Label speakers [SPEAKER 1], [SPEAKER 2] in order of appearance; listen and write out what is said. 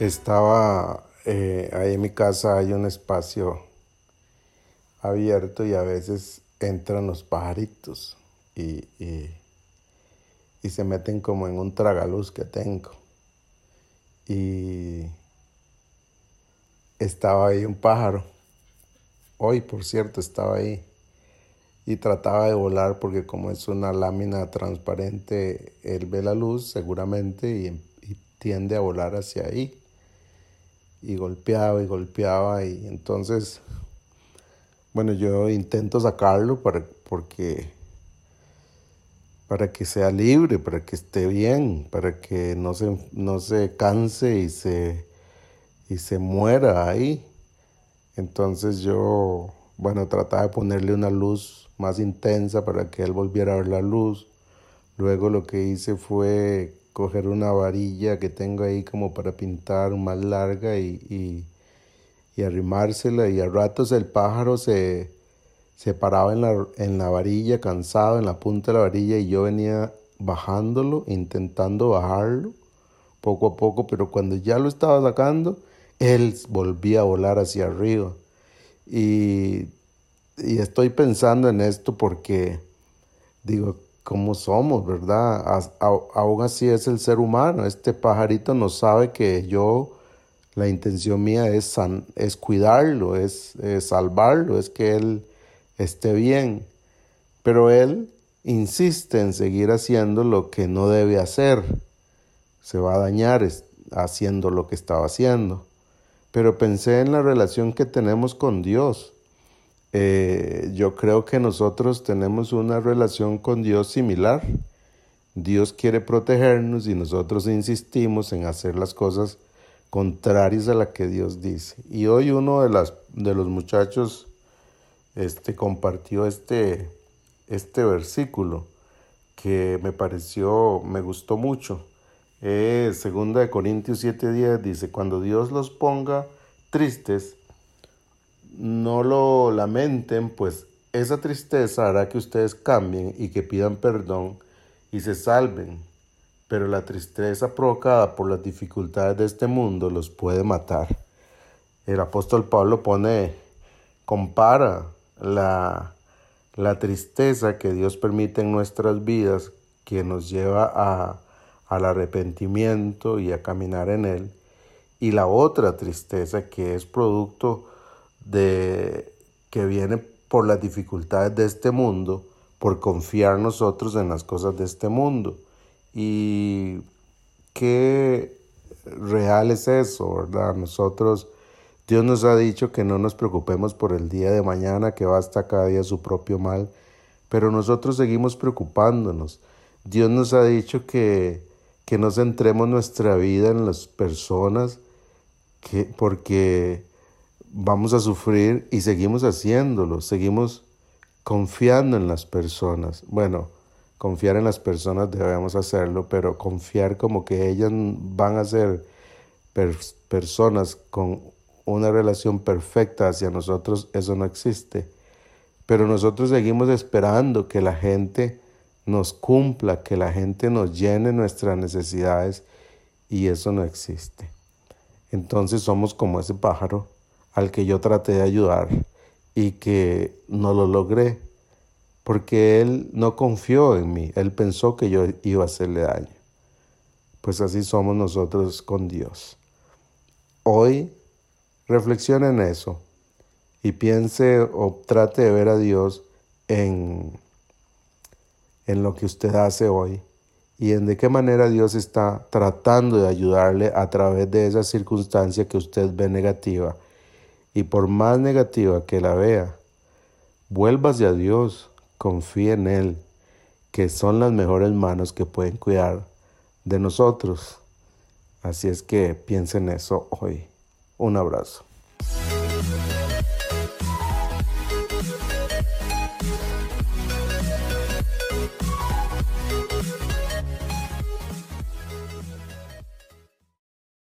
[SPEAKER 1] Estaba eh, ahí en mi casa, hay un espacio abierto y a veces entran los pajaritos y, y, se meten como en un tragaluz que tengo. Y estaba ahí un pájaro. Hoy, por cierto, estaba ahí. Y trataba de volar porque como es una lámina transparente, él ve la luz seguramente y, y tiende a volar hacia ahí y golpeaba y golpeaba y entonces, bueno, yo intento sacarlo para, porque, para que sea libre, para que esté bien, para que no se, no se canse y se, y se muera ahí. Entonces yo, bueno, trataba de ponerle una luz más intensa para que él volviera a ver la luz. Luego lo que hice fue coger una varilla que tengo ahí como para pintar más larga y, y, arrimársela y a ratos el pájaro se, se paraba en la, en la varilla cansado en la punta de la varilla y yo venía bajándolo, intentando bajarlo poco a poco, pero cuando ya lo estaba sacando, él volvía a volar hacia arriba. Y, y estoy pensando en esto porque digo, como somos, ¿verdad? Aún así es el ser humano. Este pajarito no sabe que yo, la intención mía es, es cuidarlo, es, salvarlo, es que él esté bien. Pero él insiste en seguir haciendo lo que no debe hacer. Se va a dañar haciendo lo que estaba haciendo. Pero pensé en la relación que tenemos con Dios. Eh, yo creo que nosotros tenemos una relación con Dios similar. Dios quiere protegernos y nosotros insistimos en hacer las cosas contrarias a la que Dios dice. Y hoy uno de, las, de los muchachos este, compartió este, este versículo que me pareció, me gustó mucho. segunda de Corintios 7:10 dice, cuando Dios los ponga tristes, no lo lamenten, pues esa tristeza hará que ustedes cambien y que pidan perdón y se salven. Pero la tristeza provocada por las dificultades de este mundo los puede matar. El apóstol Pablo pone, compara la, la tristeza que Dios permite en nuestras vidas, que nos lleva a, al arrepentimiento y a caminar en Él, y la otra tristeza que es producto de, que viene por las dificultades de este mundo, por confiar nosotros en las cosas de este mundo. Y qué real es eso, ¿verdad? Nosotros, Dios nos ha dicho que no nos preocupemos por el día de mañana, que basta cada día su propio mal, pero nosotros seguimos preocupándonos. Dios nos ha dicho que, que no centremos nuestra vida en las personas, que, porque vamos a sufrir y seguimos haciéndolo, seguimos confiando en las personas. Bueno, confiar en las personas debemos hacerlo, pero confiar como que ellas van a ser personas con una relación perfecta hacia nosotros, eso no existe. Pero nosotros seguimos esperando que la gente nos cumpla, que la gente nos llene nuestras necesidades y eso no existe. Entonces somos como ese pájaro al que yo traté de ayudar y que no lo logré porque él no confió en mí, él pensó que yo iba a hacerle daño. Pues así somos nosotros con Dios. Hoy reflexione en eso y piense o trate de ver a Dios en, en lo que usted hace hoy y en de qué manera Dios está tratando de ayudarle a través de esa circunstancia que usted ve negativa y por más negativa que la vea, vuélvase a Dios, confíe en Él, que son las mejores manos que pueden cuidar de nosotros. Así es que piensen eso hoy. Un abrazo.